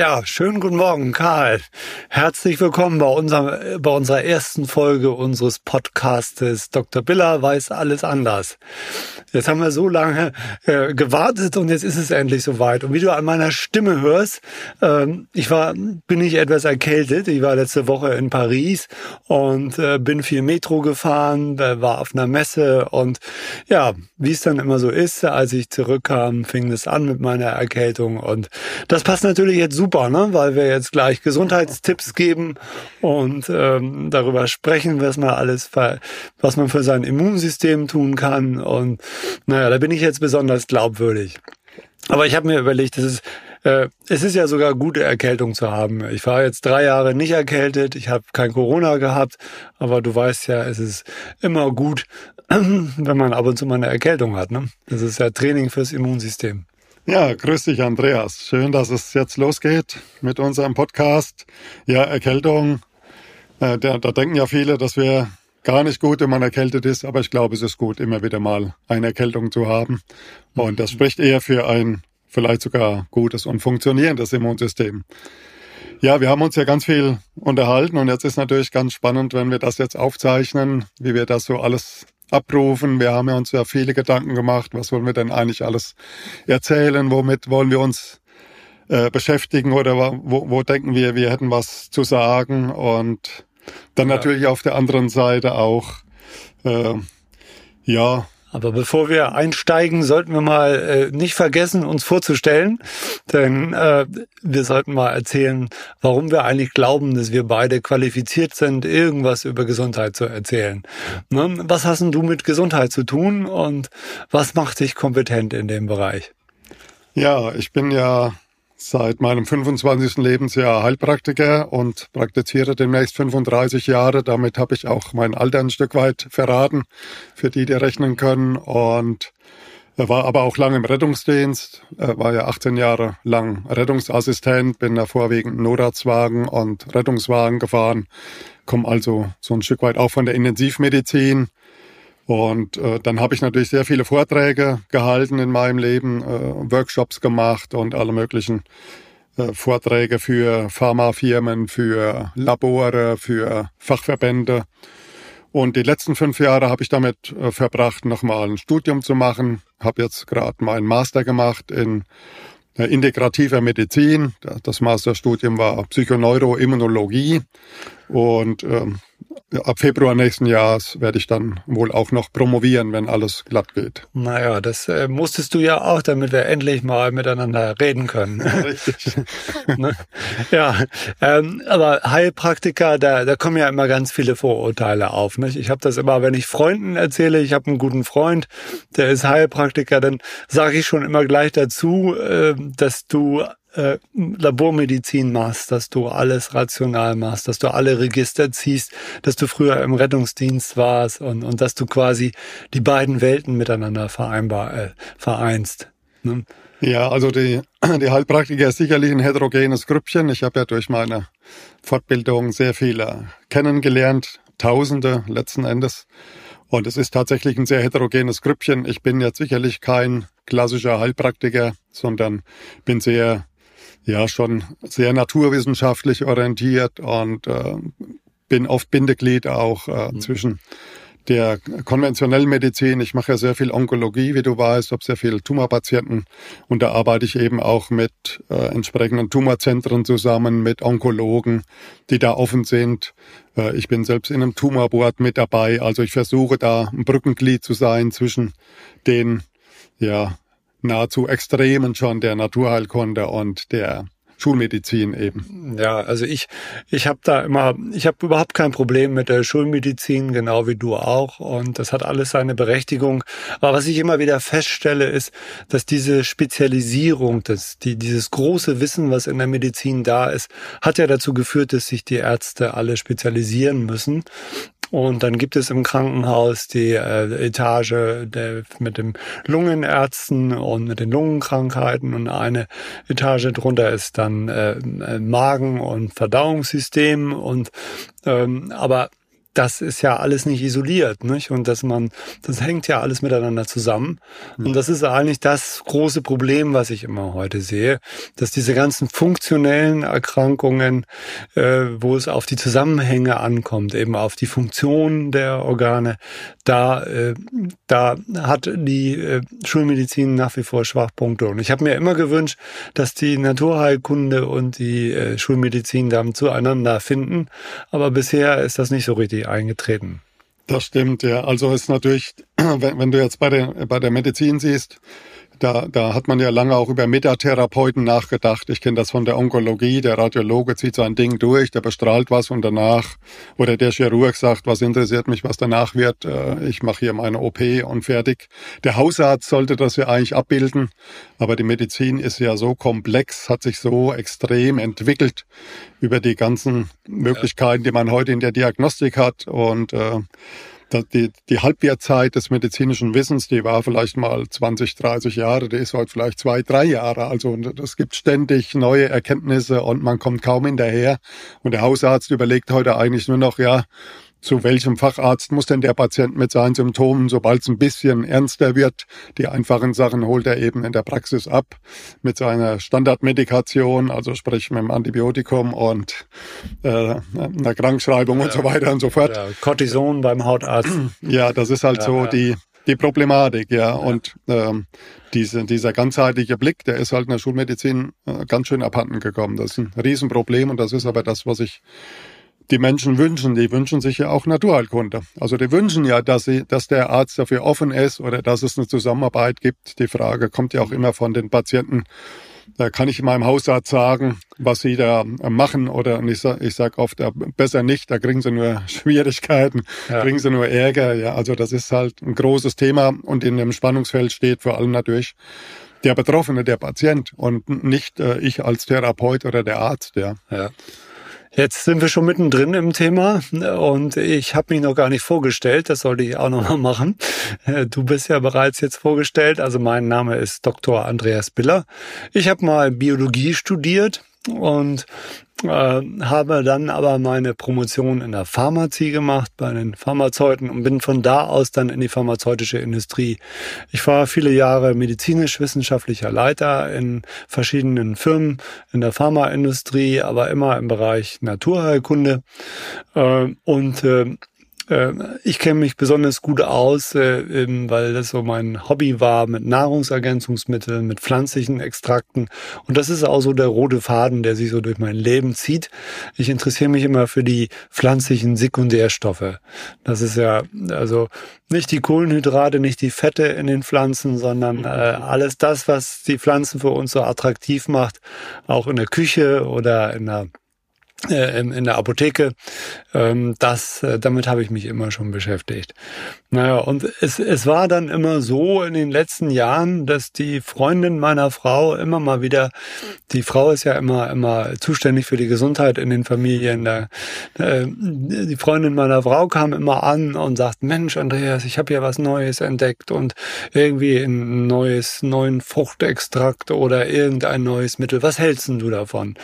Ja, schönen guten Morgen, Karl. Herzlich willkommen bei, unserem, bei unserer ersten Folge unseres Podcastes. Dr. Biller weiß alles anders. Jetzt haben wir so lange äh, gewartet und jetzt ist es endlich soweit. Und wie du an meiner Stimme hörst, äh, ich war, bin ich etwas erkältet. Ich war letzte Woche in Paris und äh, bin viel Metro gefahren, war auf einer Messe und ja, wie es dann immer so ist, als ich zurückkam, fing es an mit meiner Erkältung und das passt natürlich jetzt super super, ne? weil wir jetzt gleich Gesundheitstipps geben und ähm, darüber sprechen, was man alles, was man für sein Immunsystem tun kann. Und naja, da bin ich jetzt besonders glaubwürdig. Aber ich habe mir überlegt, es ist, äh, es ist ja sogar gute Erkältung zu haben. Ich war jetzt drei Jahre nicht erkältet, ich habe kein Corona gehabt, aber du weißt ja, es ist immer gut, wenn man ab und zu mal eine Erkältung hat. Ne? Das ist ja Training fürs Immunsystem. Ja, grüß dich, Andreas. Schön, dass es jetzt losgeht mit unserem Podcast. Ja, Erkältung. Äh, da, da denken ja viele, dass wir gar nicht gut, wenn man erkältet ist, aber ich glaube, es ist gut, immer wieder mal eine Erkältung zu haben. Und das spricht eher für ein vielleicht sogar gutes und funktionierendes Immunsystem. Ja, wir haben uns ja ganz viel unterhalten und jetzt ist natürlich ganz spannend, wenn wir das jetzt aufzeichnen, wie wir das so alles abrufen. Wir haben ja uns ja viele Gedanken gemacht, was wollen wir denn eigentlich alles erzählen, womit wollen wir uns äh, beschäftigen oder wo, wo denken wir, wir hätten was zu sagen und dann ja. natürlich auf der anderen Seite auch, äh, ja, aber bevor wir einsteigen, sollten wir mal äh, nicht vergessen, uns vorzustellen, denn äh, wir sollten mal erzählen, warum wir eigentlich glauben, dass wir beide qualifiziert sind, irgendwas über Gesundheit zu erzählen. Ne? Was hast denn du mit Gesundheit zu tun und was macht dich kompetent in dem Bereich? Ja, ich bin ja seit meinem 25. Lebensjahr Heilpraktiker und praktiziere demnächst 35 Jahre. Damit habe ich auch mein Alter ein Stück weit verraten, für die, die rechnen können. Und war aber auch lange im Rettungsdienst, war ja 18 Jahre lang Rettungsassistent, bin da vorwiegend Notarztwagen und Rettungswagen gefahren, komme also so ein Stück weit auch von der Intensivmedizin und äh, dann habe ich natürlich sehr viele Vorträge gehalten in meinem Leben, äh, Workshops gemacht und alle möglichen äh, Vorträge für Pharmafirmen, für Labore, für Fachverbände. Und die letzten fünf Jahre habe ich damit äh, verbracht, nochmal ein Studium zu machen. Habe jetzt gerade meinen Master gemacht in äh, integrativer Medizin. Das Masterstudium war Psychoneuroimmunologie. Und ähm, ab Februar nächsten Jahres werde ich dann wohl auch noch promovieren, wenn alles glatt geht. Naja, das äh, musstest du ja auch, damit wir endlich mal miteinander reden können. Richtig. ne? Ja, ähm, aber Heilpraktiker, da, da kommen ja immer ganz viele Vorurteile auf. Nicht? Ich habe das immer, wenn ich Freunden erzähle, ich habe einen guten Freund, der ist Heilpraktiker, dann sage ich schon immer gleich dazu, äh, dass du äh, Labormedizin machst, dass du alles rational machst, dass du alle Register ziehst, dass du früher im Rettungsdienst warst und, und dass du quasi die beiden Welten miteinander vereinbar, äh, vereinst. Ne? Ja, also die, die Heilpraktiker ist sicherlich ein heterogenes Grüppchen. Ich habe ja durch meine Fortbildung sehr viele kennengelernt, Tausende letzten Endes. Und es ist tatsächlich ein sehr heterogenes Grüppchen. Ich bin jetzt sicherlich kein klassischer Heilpraktiker, sondern bin sehr ja schon sehr naturwissenschaftlich orientiert und äh, bin oft Bindeglied auch äh, mhm. zwischen der konventionellen Medizin. Ich mache ja sehr viel Onkologie, wie du weißt, habe sehr viele Tumorpatienten und da arbeite ich eben auch mit äh, entsprechenden Tumorzentren zusammen, mit Onkologen, die da offen sind. Äh, ich bin selbst in einem Tumorboard mit dabei, also ich versuche da ein Brückenglied zu sein zwischen den ja, nahezu Extremen schon der Naturheilkunde und der Schulmedizin eben. Ja, also ich ich habe da immer ich habe überhaupt kein Problem mit der Schulmedizin, genau wie du auch. Und das hat alles seine Berechtigung, aber was ich immer wieder feststelle ist, dass diese Spezialisierung, dass die dieses große Wissen, was in der Medizin da ist, hat ja dazu geführt, dass sich die Ärzte alle spezialisieren müssen und dann gibt es im Krankenhaus die äh, Etage der, mit den Lungenärzten und mit den Lungenkrankheiten. Und eine Etage drunter ist dann äh, Magen- und Verdauungssystem. Und ähm, aber das ist ja alles nicht isoliert, nicht? Und dass man, das hängt ja alles miteinander zusammen. Und das ist eigentlich das große Problem, was ich immer heute sehe, dass diese ganzen funktionellen Erkrankungen, äh, wo es auf die Zusammenhänge ankommt, eben auf die Funktion der Organe, da, äh, da hat die äh, Schulmedizin nach wie vor Schwachpunkte. Und ich habe mir immer gewünscht, dass die Naturheilkunde und die äh, Schulmedizin dann zueinander finden. Aber bisher ist das nicht so richtig eingetreten. Das stimmt, ja. Also ist natürlich, wenn, wenn du jetzt bei der, bei der Medizin siehst, da, da hat man ja lange auch über Metatherapeuten nachgedacht. Ich kenne das von der Onkologie. Der Radiologe zieht sein Ding durch, der bestrahlt was und danach, oder der Chirurg sagt, was interessiert mich, was danach wird. Äh, ich mache hier meine OP und fertig. Der Hausarzt sollte das ja eigentlich abbilden. Aber die Medizin ist ja so komplex, hat sich so extrem entwickelt über die ganzen Möglichkeiten, die man heute in der Diagnostik hat. Und äh, die, die Halbwertzeit des medizinischen Wissens, die war vielleicht mal 20, 30 Jahre, die ist heute vielleicht zwei, drei Jahre. Also es gibt ständig neue Erkenntnisse und man kommt kaum hinterher. Und der Hausarzt überlegt heute eigentlich nur noch, ja, zu welchem Facharzt muss denn der Patient mit seinen Symptomen, sobald es ein bisschen ernster wird, die einfachen Sachen holt er eben in der Praxis ab mit seiner Standardmedikation, also sprich mit dem Antibiotikum und äh, einer Krankschreibung ja. und so weiter und so fort. Ja, Cortison beim Hautarzt. Ja, das ist halt ja, so die die Problematik, ja. Und ähm, diese, dieser ganzheitliche Blick, der ist halt in der Schulmedizin äh, ganz schön abhanden gekommen. Das ist ein Riesenproblem und das ist aber das, was ich die Menschen wünschen. Die wünschen sich ja auch Naturheilkunde. Also die wünschen ja, dass, sie, dass der Arzt dafür offen ist oder dass es eine Zusammenarbeit gibt. Die Frage kommt ja auch immer von den Patienten. Da kann ich meinem Hausarzt sagen, was sie da machen oder ich sage ich sag oft, besser nicht, da kriegen sie nur Schwierigkeiten, ja. kriegen sie nur Ärger. Ja, also das ist halt ein großes Thema und in dem Spannungsfeld steht vor allem natürlich der Betroffene, der Patient und nicht äh, ich als Therapeut oder der Arzt. Ja. ja. Jetzt sind wir schon mittendrin im Thema und ich habe mich noch gar nicht vorgestellt. Das sollte ich auch noch mal machen. Du bist ja bereits jetzt vorgestellt. Also mein Name ist Dr. Andreas Biller. Ich habe mal Biologie studiert und habe dann aber meine Promotion in der Pharmazie gemacht bei den Pharmazeuten und bin von da aus dann in die pharmazeutische Industrie. Ich war viele Jahre medizinisch-wissenschaftlicher Leiter in verschiedenen Firmen in der Pharmaindustrie, aber immer im Bereich Naturheilkunde äh, und äh, äh, ich kenne mich besonders gut aus, äh, weil das so mein Hobby war mit Nahrungsergänzungsmitteln, mit pflanzlichen Extrakten. Und das ist auch so der rote Faden, der sich so durch mein Leben zieht. Ich interessiere mich immer für die pflanzlichen Sekundärstoffe. Das ist ja also nicht die Kohlenhydrate, nicht die Fette in den Pflanzen, sondern äh, alles das, was die Pflanzen für uns so attraktiv macht, auch in der Küche oder in der in der Apotheke. Ähm, das, äh, damit habe ich mich immer schon beschäftigt. Naja, und es, es war dann immer so in den letzten Jahren, dass die Freundin meiner Frau immer mal wieder, die Frau ist ja immer, immer zuständig für die Gesundheit in den Familien. Da, äh, die Freundin meiner Frau kam immer an und sagt, Mensch, Andreas, ich habe ja was Neues entdeckt und irgendwie ein neues, neuen Fruchtextrakt oder irgendein neues Mittel. Was hältst du davon?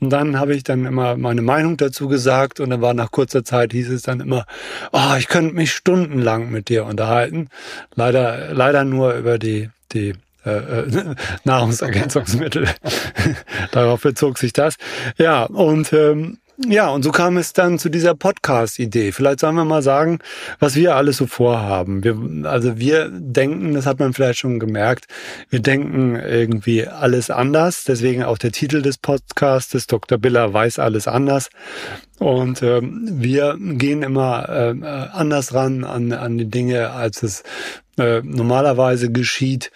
Und dann habe ich dann immer meine Meinung dazu gesagt und dann war nach kurzer Zeit hieß es dann immer, oh, ich könnte mich stundenlang mit dir unterhalten. Leider, leider nur über die, die äh, äh Nahrungsergänzungsmittel. Darauf bezog sich das. Ja, und ähm, ja, und so kam es dann zu dieser Podcast-Idee. Vielleicht sollen wir mal sagen, was wir alles so vorhaben. Wir, also wir denken, das hat man vielleicht schon gemerkt, wir denken irgendwie alles anders. Deswegen auch der Titel des Podcastes, Dr. Biller weiß alles anders. Und ähm, wir gehen immer äh, anders ran an, an die Dinge, als es äh, normalerweise geschieht.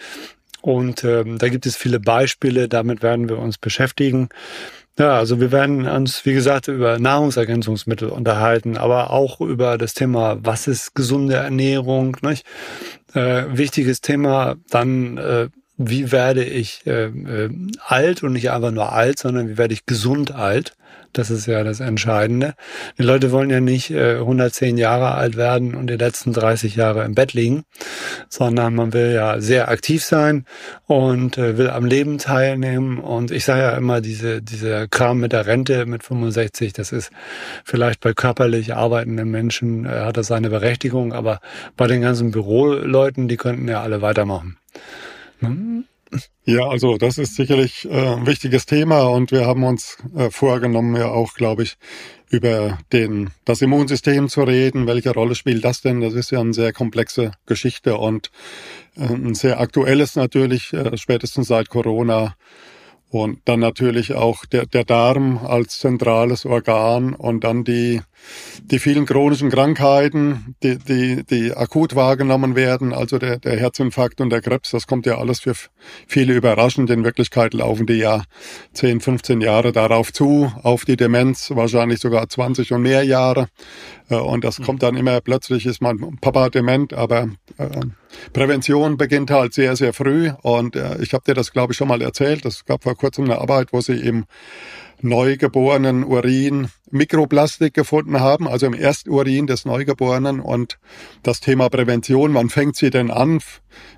Und ähm, da gibt es viele Beispiele, damit werden wir uns beschäftigen. Ja, also wir werden uns, wie gesagt, über Nahrungsergänzungsmittel unterhalten, aber auch über das Thema, was ist gesunde Ernährung, nicht? Äh, wichtiges Thema, dann äh, wie werde ich äh, äh, alt und nicht einfach nur alt, sondern wie werde ich gesund alt. Das ist ja das Entscheidende. Die Leute wollen ja nicht äh, 110 Jahre alt werden und die letzten 30 Jahre im Bett liegen, sondern man will ja sehr aktiv sein und äh, will am Leben teilnehmen. Und ich sage ja immer, diese, dieser Kram mit der Rente mit 65, das ist vielleicht bei körperlich arbeitenden Menschen, äh, hat das seine Berechtigung, aber bei den ganzen Büroleuten, die könnten ja alle weitermachen. Hm? Ja, also das ist sicherlich äh, ein wichtiges Thema und wir haben uns äh, vorgenommen, ja auch, glaube ich, über den, das Immunsystem zu reden. Welche Rolle spielt das denn? Das ist ja eine sehr komplexe Geschichte und äh, ein sehr aktuelles natürlich, spätestens seit Corona und dann natürlich auch der, der Darm als zentrales Organ und dann die, die vielen chronischen Krankheiten, die, die, die akut wahrgenommen werden, also der, der Herzinfarkt und der Krebs, das kommt ja alles für viele überraschend. In Wirklichkeit laufen die ja 10, 15 Jahre darauf zu, auf die Demenz, wahrscheinlich sogar 20 und mehr Jahre. Äh, und das kommt dann immer plötzlich, ist mein Papa dement, aber äh, Prävention beginnt halt sehr, sehr früh. Und äh, ich habe dir das, glaube ich, schon mal erzählt. Es gab vor kurzem eine Arbeit, wo sie im neugeborenen Urin Mikroplastik gefunden haben, also im Ersturin des Neugeborenen und das Thema Prävention, wann fängt sie denn an?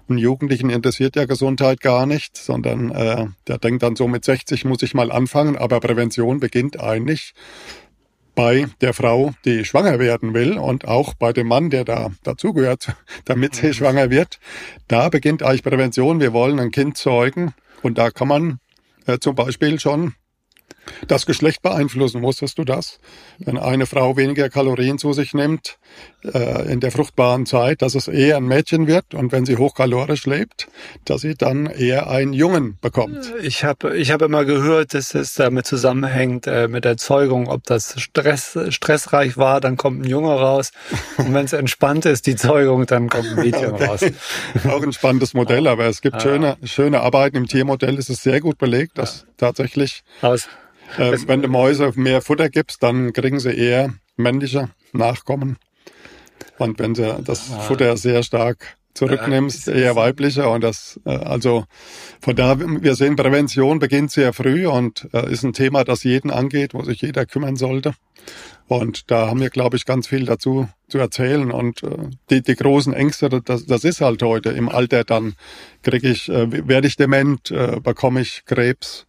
Einen Jugendlichen interessiert ja Gesundheit gar nicht, sondern äh, der denkt dann so mit 60 muss ich mal anfangen, aber Prävention beginnt eigentlich bei der Frau, die schwanger werden will und auch bei dem Mann, der da dazugehört, damit sie mhm. schwanger wird. Da beginnt eigentlich Prävention. Wir wollen ein Kind zeugen und da kann man äh, zum Beispiel schon das Geschlecht beeinflussen. Wusstest du das? Wenn eine Frau weniger Kalorien zu sich nimmt äh, in der fruchtbaren Zeit, dass es eher ein Mädchen wird und wenn sie hochkalorisch lebt, dass sie dann eher einen Jungen bekommt. Ich habe ich hab immer gehört, dass es damit zusammenhängt äh, mit der Zeugung, ob das Stress, stressreich war, dann kommt ein Junge raus. Und wenn es entspannt ist, die Zeugung, dann kommt ein Mädchen okay. raus. Auch ein spannendes Modell, aber es gibt ah. schöne, schöne Arbeiten im Tiermodell, ist es sehr gut belegt, dass ja. tatsächlich Aus äh, wenn du Mäuse mehr Futter gibst, dann kriegen sie eher männliche Nachkommen. Und wenn du das ah. Futter sehr stark zurücknimmst, eher weiblicher. Und das, äh, also von da, wir sehen, Prävention beginnt sehr früh und äh, ist ein Thema, das jeden angeht, wo sich jeder kümmern sollte. Und da haben wir, glaube ich, ganz viel dazu zu erzählen. Und äh, die, die großen Ängste, das, das ist halt heute im Alter. Dann kriege ich, werde ich dement, bekomme ich Krebs.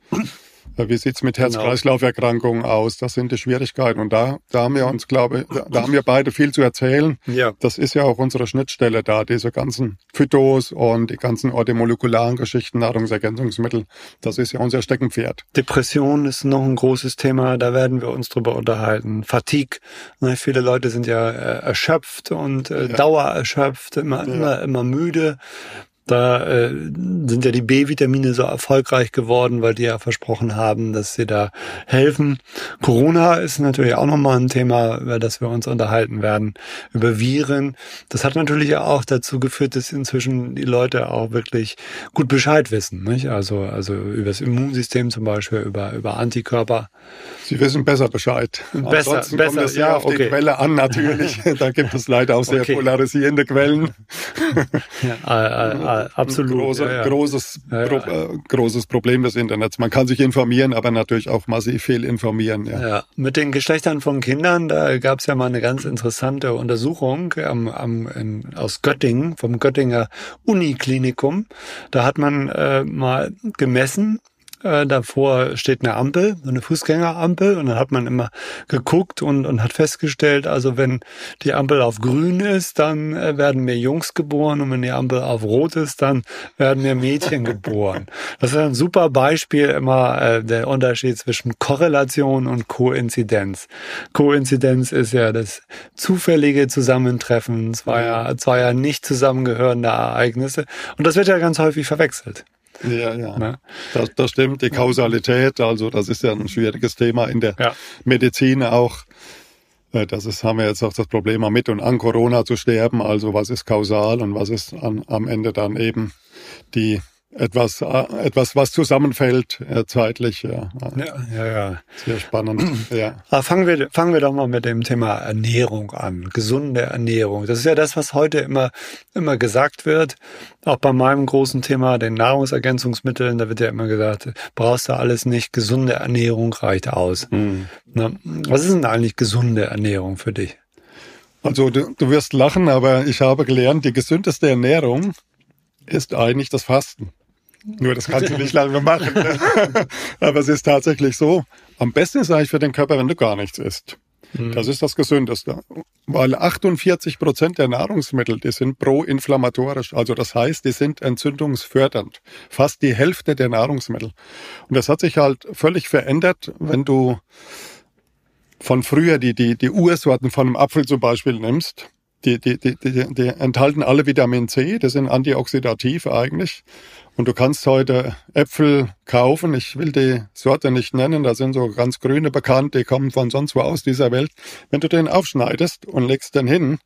Wie sieht's mit genau. Herz-Kreislauf-Erkrankungen aus? Das sind die Schwierigkeiten. Und da, da haben wir uns, glaube ich, da haben wir beide viel zu erzählen. Ja. Das ist ja auch unsere Schnittstelle da, diese ganzen Phytos und die ganzen orthomolekularen Geschichten, Nahrungsergänzungsmittel. Das ist ja unser Steckenpferd. Depression ist noch ein großes Thema. Da werden wir uns drüber unterhalten. Fatigue. Ne, viele Leute sind ja äh, erschöpft und äh, ja. dauererschöpft, immer, ja. immer, immer müde. Da äh, sind ja die B-Vitamine so erfolgreich geworden, weil die ja versprochen haben, dass sie da helfen. Corona ist natürlich auch nochmal ein Thema, über das wir uns unterhalten werden, über Viren. Das hat natürlich auch dazu geführt, dass inzwischen die Leute auch wirklich gut Bescheid wissen. Nicht? Also, also über das Immunsystem zum Beispiel, über, über Antikörper. Sie wissen besser Bescheid. Besser, Ansonsten besser, kommt es ja, auf okay. die Quelle an, natürlich. da gibt es leider auch sehr okay. polarisierende Quellen. ja, äh, absolut. Große, ja, ja. Großes, ja, Pro, äh, großes Problem des Internets. Man kann sich informieren, aber natürlich auch massiv viel informieren. Ja. ja. Mit den Geschlechtern von Kindern, da gab es ja mal eine ganz interessante Untersuchung am, am, in, aus Göttingen, vom Göttinger Uniklinikum. Da hat man äh, mal gemessen, äh, davor steht eine Ampel, eine Fußgängerampel und dann hat man immer geguckt und, und hat festgestellt, also wenn die Ampel auf grün ist, dann äh, werden mehr Jungs geboren und wenn die Ampel auf rot ist, dann werden mehr Mädchen geboren. Das ist ein super Beispiel immer äh, der Unterschied zwischen Korrelation und Koinzidenz. Koinzidenz ist ja das zufällige Zusammentreffen zweier, zweier nicht zusammengehörender Ereignisse und das wird ja ganz häufig verwechselt. Ja, ja. Ne? Das, das stimmt. Die Kausalität, also das ist ja ein schwieriges Thema in der ja. Medizin auch. Äh, das ist, haben wir jetzt auch das Problem, mit und an Corona zu sterben. Also was ist kausal und was ist an, am Ende dann eben die etwas, äh, etwas, was zusammenfällt äh, zeitlich. Ja. ja, ja, ja. Sehr spannend. ja. Aber fangen wir, fangen wir doch mal mit dem Thema Ernährung an. Gesunde Ernährung. Das ist ja das, was heute immer, immer gesagt wird. Auch bei meinem großen Thema, den Nahrungsergänzungsmitteln, da wird ja immer gesagt, brauchst du alles nicht. Gesunde Ernährung reicht aus. Mhm. Na, was ist denn eigentlich gesunde Ernährung für dich? Also du, du wirst lachen, aber ich habe gelernt, die gesündeste Ernährung ist eigentlich das Fasten. Nur das kannst du nicht lange machen. Ne? Aber es ist tatsächlich so. Am besten ist eigentlich für den Körper, wenn du gar nichts isst. Mhm. Das ist das Gesündeste. Weil 48 Prozent der Nahrungsmittel, die sind pro-inflammatorisch. Also das heißt, die sind entzündungsfördernd. Fast die Hälfte der Nahrungsmittel. Und das hat sich halt völlig verändert, wenn du von früher die, die, die Ursorten von einem Apfel zum Beispiel nimmst die, die, die, die, die enthalten alle Vitamin C, das sind antioxidativ eigentlich. Und du kannst heute Äpfel kaufen, ich will die Sorte nicht nennen, da sind so ganz grüne bekannt, die kommen von sonst wo aus dieser Welt. Wenn du den aufschneidest und legst den hin,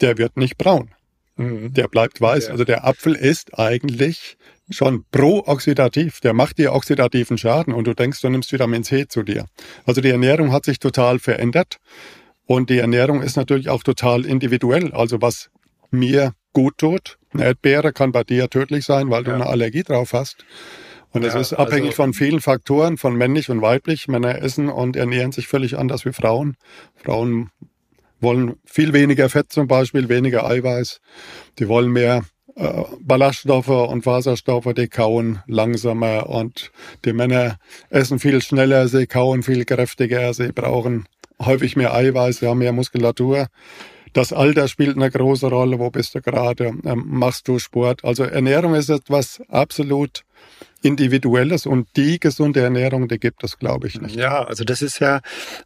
der wird nicht braun. Mhm. Der bleibt weiß. Also der Apfel ist eigentlich schon pro-oxidativ. Der macht dir oxidativen Schaden und du denkst, du nimmst Vitamin C zu dir. Also die Ernährung hat sich total verändert. Und die Ernährung ist natürlich auch total individuell. Also was mir gut tut, eine Erdbeere kann bei dir tödlich sein, weil du eine Allergie drauf hast. Und es ja, ist abhängig also, von vielen Faktoren, von männlich und weiblich. Männer essen und ernähren sich völlig anders wie Frauen. Frauen wollen viel weniger Fett zum Beispiel, weniger Eiweiß. Die wollen mehr äh, Ballaststoffe und Wasserstoffe, die kauen langsamer und die Männer essen viel schneller, sie kauen viel kräftiger, sie brauchen häufig mehr Eiweiß, ja, mehr Muskulatur. Das Alter spielt eine große Rolle. Wo bist du gerade? Ähm, machst du Sport? Also Ernährung ist etwas absolut Individuelles und die gesunde Ernährung, die gibt es, glaube ich, nicht. Ja, also das ist ja,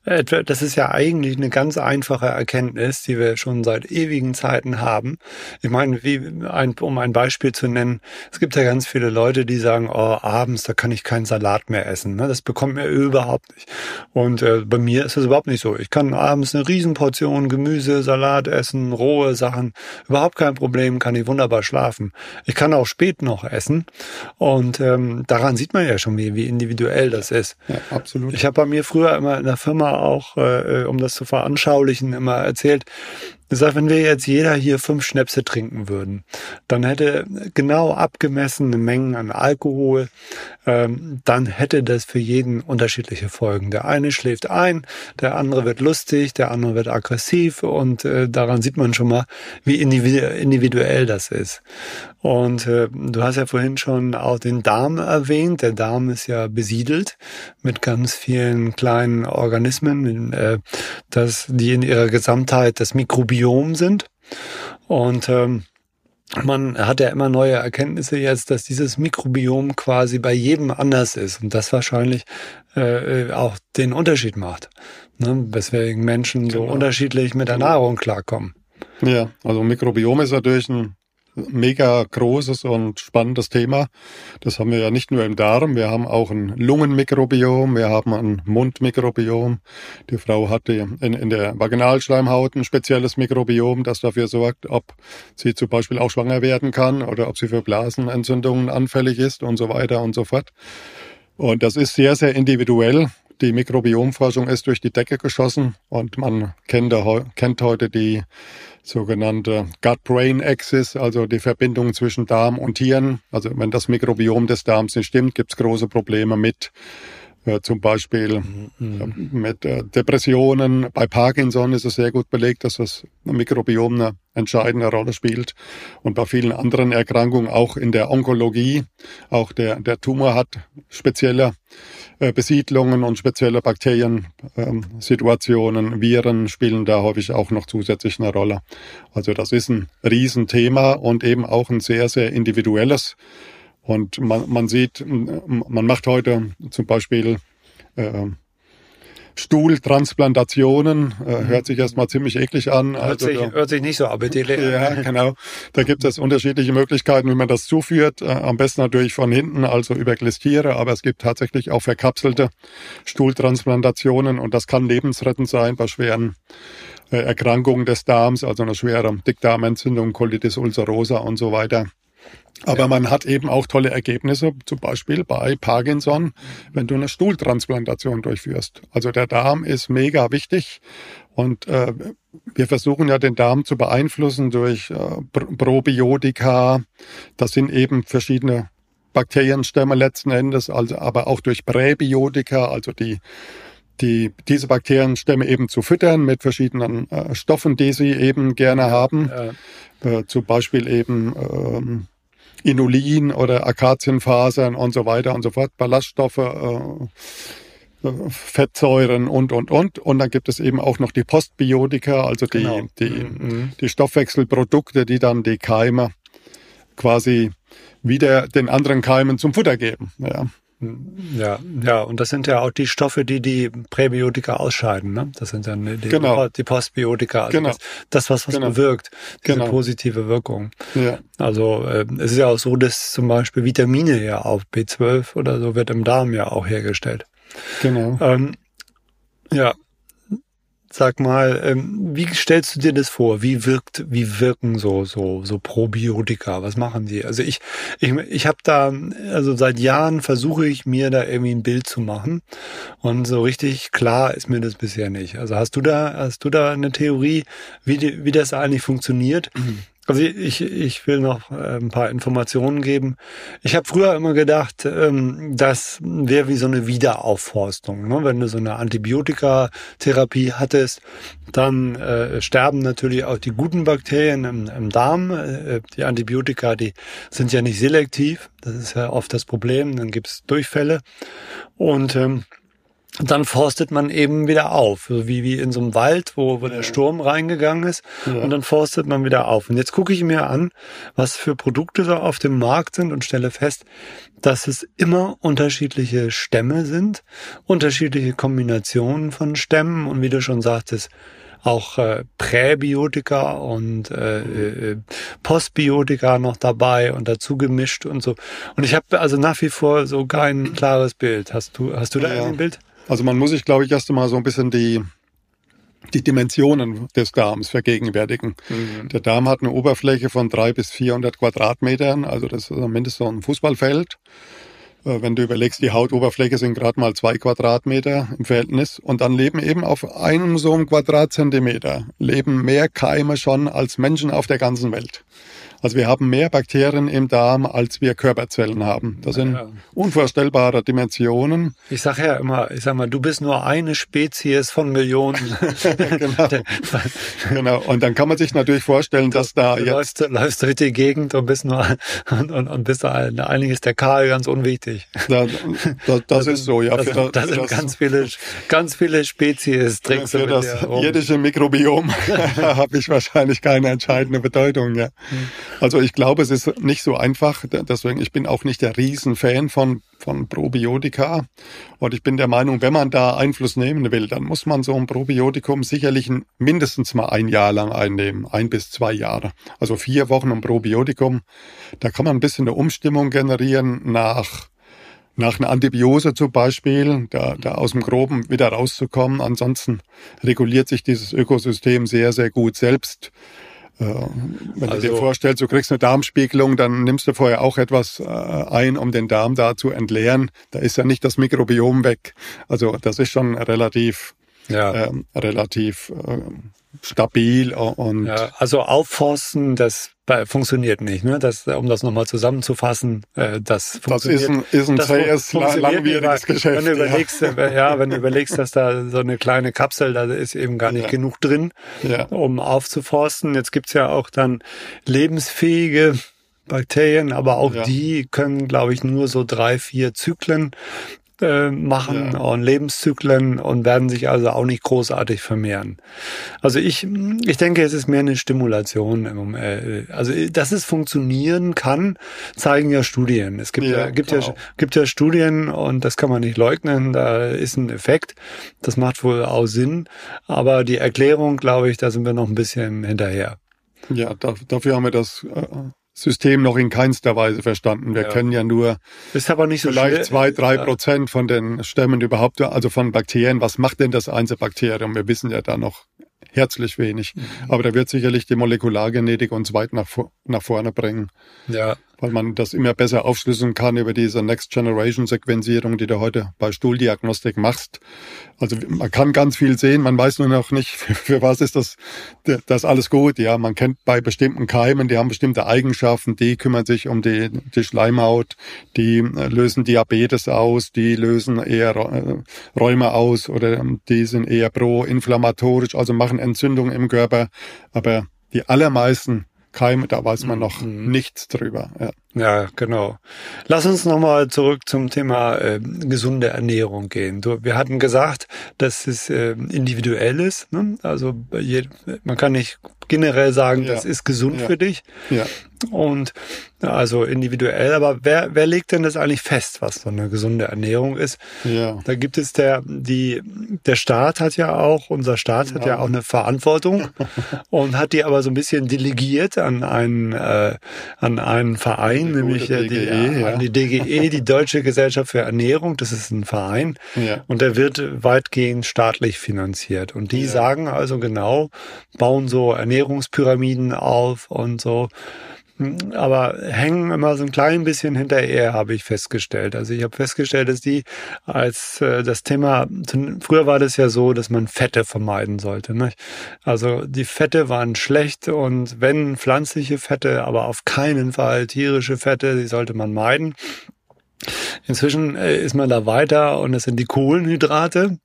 das ist ja eigentlich eine ganz einfache Erkenntnis, die wir schon seit ewigen Zeiten haben. Ich meine, wie ein, um ein Beispiel zu nennen, es gibt ja ganz viele Leute, die sagen, oh, abends, da kann ich keinen Salat mehr essen. Ne? Das bekommt mir überhaupt nicht. Und äh, bei mir ist das überhaupt nicht so. Ich kann abends eine Riesenportion Gemüse, Salat essen, rohe Sachen, überhaupt kein Problem, kann ich wunderbar schlafen. Ich kann auch spät noch essen und ähm, daran sieht man ja schon, wie, wie individuell das ist. Ja, absolut. Ich habe bei mir früher immer in der Firma auch, äh, um das zu veranschaulichen, immer erzählt, gesagt, wenn wir jetzt jeder hier fünf Schnäpse trinken würden, dann hätte genau abgemessene Mengen an Alkohol, ähm, dann hätte das für jeden unterschiedliche Folgen. Der eine schläft ein, der andere wird lustig, der andere wird aggressiv und äh, daran sieht man schon mal, wie individuell das ist. Und äh, du hast ja vorhin schon auch den Darm erwähnt. Der Darm ist ja besiedelt mit ganz vielen kleinen Organismen, äh, dass die in ihrer Gesamtheit das Mikrobiom sind. Und ähm, man hat ja immer neue Erkenntnisse jetzt, dass dieses Mikrobiom quasi bei jedem anders ist und das wahrscheinlich äh, auch den Unterschied macht, ne? weswegen Menschen so genau. unterschiedlich mit der Nahrung klarkommen. Ja, also Mikrobiom ist natürlich ein mega großes und spannendes Thema. Das haben wir ja nicht nur im Darm, wir haben auch ein Lungenmikrobiom, wir haben ein Mundmikrobiom. Die Frau hat in, in der Vaginalschleimhaut ein spezielles Mikrobiom, das dafür sorgt, ob sie zum Beispiel auch schwanger werden kann oder ob sie für Blasenentzündungen anfällig ist und so weiter und so fort. Und das ist sehr, sehr individuell. Die Mikrobiomforschung ist durch die Decke geschossen und man kennt, kennt heute die sogenannte Gut-Brain-Axis, also die Verbindung zwischen Darm und Hirn. Also wenn das Mikrobiom des Darms nicht stimmt, gibt es große Probleme mit äh, zum Beispiel mhm. äh, mit äh, Depressionen. Bei Parkinson ist es sehr gut belegt, dass das Mikrobiom eine entscheidende Rolle spielt. Und bei vielen anderen Erkrankungen, auch in der Onkologie, auch der, der Tumor hat spezielle äh, Besiedlungen und spezielle Bakteriensituationen, ähm, Viren spielen da häufig auch noch zusätzlich eine Rolle. Also das ist ein Riesenthema und eben auch ein sehr, sehr individuelles. Und man, man sieht, man macht heute zum Beispiel äh, Stuhltransplantationen. Äh, hört sich erstmal ziemlich eklig an. Hört, also, sich, hört sich nicht so appetitlich Ja, genau. Da gibt es unterschiedliche Möglichkeiten, wie man das zuführt. Äh, am besten natürlich von hinten, also über Glistiere, aber es gibt tatsächlich auch verkapselte Stuhltransplantationen und das kann lebensrettend sein bei schweren äh, Erkrankungen des Darms, also eine schwere Dickdarmentzündung, Colitis ulcerosa und so weiter. Aber ja. man hat eben auch tolle Ergebnisse, zum Beispiel bei Parkinson, wenn du eine Stuhltransplantation durchführst. Also der Darm ist mega wichtig und äh, wir versuchen ja den Darm zu beeinflussen durch äh, Probiotika. Das sind eben verschiedene Bakterienstämme letzten Endes, also aber auch durch Präbiotika, also die die, diese Bakterienstämme eben zu füttern mit verschiedenen äh, Stoffen, die sie eben gerne haben. Ja. Äh, zum Beispiel eben ähm, Inulin oder Akazienfasern und so weiter und so fort, Ballaststoffe, äh, äh, Fettsäuren und, und, und. Und dann gibt es eben auch noch die Postbiotika, also die, genau. die, mhm. die Stoffwechselprodukte, die dann die Keime quasi wieder den anderen Keimen zum Futter geben. Ja. Ja, ja, und das sind ja auch die Stoffe, die die Präbiotika ausscheiden. Ne? Das sind dann die, genau. die Postbiotika, also genau. das, das, was was genau. bewirkt, diese genau. positive Wirkung. Ja. Also äh, es ist ja auch so, dass zum Beispiel Vitamine ja auch B12 oder so wird im Darm ja auch hergestellt. Genau. Ähm, ja, Sag mal, ähm, wie stellst du dir das vor? Wie wirkt, wie wirken so so so Probiotika? Was machen die? Also ich ich ich habe da also seit Jahren versuche ich mir da irgendwie ein Bild zu machen und so richtig klar ist mir das bisher nicht. Also hast du da hast du da eine Theorie, wie die, wie das eigentlich funktioniert? Mhm. Also ich, ich will noch äh, ein paar Informationen geben. Ich habe früher immer gedacht, ähm, das wäre wie so eine Wiederaufforstung. Ne? Wenn du so eine Antibiotikatherapie hattest, dann äh, sterben natürlich auch die guten Bakterien im, im Darm. Äh, die Antibiotika, die sind ja nicht selektiv. Das ist ja oft das Problem. Dann gibt's Durchfälle. Und ähm, dann forstet man eben wieder auf, so wie, wie in so einem Wald, wo, wo der Sturm reingegangen ist, ja. und dann forstet man wieder auf. Und jetzt gucke ich mir an, was für Produkte da auf dem Markt sind und stelle fest, dass es immer unterschiedliche Stämme sind, unterschiedliche Kombinationen von Stämmen und wie du schon sagtest, auch äh, Präbiotika und äh, äh, Postbiotika noch dabei und dazu gemischt und so. Und ich habe also nach wie vor so kein klares Bild. Hast du hast du da ja. ein Bild? Also man muss sich, glaube ich, erst einmal so ein bisschen die, die Dimensionen des Darms vergegenwärtigen. Mhm. Der Darm hat eine Oberfläche von drei bis 400 Quadratmetern, also das ist mindestens so ein Fußballfeld. Äh, wenn du überlegst, die Hautoberfläche sind gerade mal zwei Quadratmeter im Verhältnis und dann leben eben auf einem so einem Quadratzentimeter leben mehr Keime schon als Menschen auf der ganzen Welt. Also wir haben mehr Bakterien im Darm, als wir Körperzellen haben. Das sind ja. unvorstellbare Dimensionen. Ich sage ja immer, ich sag mal, du bist nur eine Spezies von Millionen. genau. genau. Und dann kann man sich natürlich vorstellen, dass da du jetzt... Läufst, läufst durch die Gegend und bist nur, und, und, und bist ein, ist der Karl ganz unwichtig. Da, da, das ist so, ja. Das, das, das sind das, ganz viele, ganz viele Spezies. Trinkst für das irdische Mikrobiom habe ich wahrscheinlich keine entscheidende Bedeutung, ja. Hm. Also ich glaube, es ist nicht so einfach. Deswegen, ich bin auch nicht der Riesenfan von, von Probiotika. Und ich bin der Meinung, wenn man da Einfluss nehmen will, dann muss man so ein Probiotikum sicherlich mindestens mal ein Jahr lang einnehmen. Ein bis zwei Jahre. Also vier Wochen ein Probiotikum. Da kann man ein bisschen eine Umstimmung generieren nach nach einer Antibiose zum Beispiel, da, da aus dem Groben wieder rauszukommen. Ansonsten reguliert sich dieses Ökosystem sehr, sehr gut selbst. Wenn also, du dir vorstellst, du kriegst eine Darmspiegelung, dann nimmst du vorher auch etwas äh, ein, um den Darm da zu entleeren. Da ist ja nicht das Mikrobiom weg. Also das ist schon relativ, ja. ähm, relativ äh, stabil und ja, also aufforsten, das funktioniert nicht. Ne? Das, um das nochmal zusammenzufassen, äh, das funktioniert. Das ist ein, ist ein zähes, langwieriges Geschäft. Wenn du überlegst, ja. ja, wenn du überlegst, dass da so eine kleine Kapsel, da ist eben gar nicht ja. genug drin, ja. um aufzuforsten. Jetzt gibt's ja auch dann lebensfähige Bakterien, aber auch ja. die können, glaube ich, nur so drei, vier Zyklen äh, machen ja. und Lebenszyklen und werden sich also auch nicht großartig vermehren. Also ich, ich denke, es ist mehr eine Stimulation. Äh, also, dass es funktionieren kann, zeigen ja Studien. Es gibt ja, ja gibt ja, gibt ja Studien und das kann man nicht leugnen. Da ist ein Effekt. Das macht wohl auch Sinn. Aber die Erklärung, glaube ich, da sind wir noch ein bisschen hinterher. Ja, dafür haben wir das äh, System noch in keinster Weise verstanden. Wir ja. können ja nur ist aber nicht so vielleicht schwer. zwei, drei Prozent von den Stämmen überhaupt, also von Bakterien. Was macht denn das Einzelbakterium? Wir wissen ja da noch herzlich wenig. Mhm. Aber da wird sicherlich die Molekulargenetik uns weit nach, nach vorne bringen. Ja. Weil man das immer besser aufschlüsseln kann über diese Next Generation Sequenzierung, die du heute bei Stuhldiagnostik machst. Also man kann ganz viel sehen, man weiß nur noch nicht, für, was ist das, das alles gut. Ja, man kennt bei bestimmten Keimen, die haben bestimmte Eigenschaften, die kümmern sich um die, die Schleimhaut, die äh, lösen Diabetes aus, die lösen eher äh, Räume aus oder die sind eher pro-inflammatorisch, also machen Entzündungen im Körper. Aber die allermeisten Keime, da weiß man noch mhm. nichts drüber. Ja. Ja, genau. Lass uns nochmal zurück zum Thema äh, gesunde Ernährung gehen. Du, wir hatten gesagt, dass es äh, individuell ist. Ne? Also je, man kann nicht generell sagen, ja. das ist gesund ja. für dich. Ja. Und also individuell, aber wer, wer legt denn das eigentlich fest, was so eine gesunde Ernährung ist? Ja. Da gibt es der, die, der Staat hat ja auch, unser Staat hat ja, ja auch eine Verantwortung und hat die aber so ein bisschen delegiert an einen, äh, an einen Verein, Verein, nämlich die, DGE, ja. die DGE, die Deutsche Gesellschaft für Ernährung. Das ist ein Verein ja. und der wird weitgehend staatlich finanziert. Und die ja. sagen also genau, bauen so Ernährungspyramiden auf und so aber hängen immer so ein klein bisschen hinterher, habe ich festgestellt. Also ich habe festgestellt, dass die als äh, das Thema, früher war das ja so, dass man Fette vermeiden sollte. Ne? Also die Fette waren schlecht und wenn pflanzliche Fette, aber auf keinen Fall tierische Fette, die sollte man meiden. Inzwischen äh, ist man da weiter und es sind die Kohlenhydrate.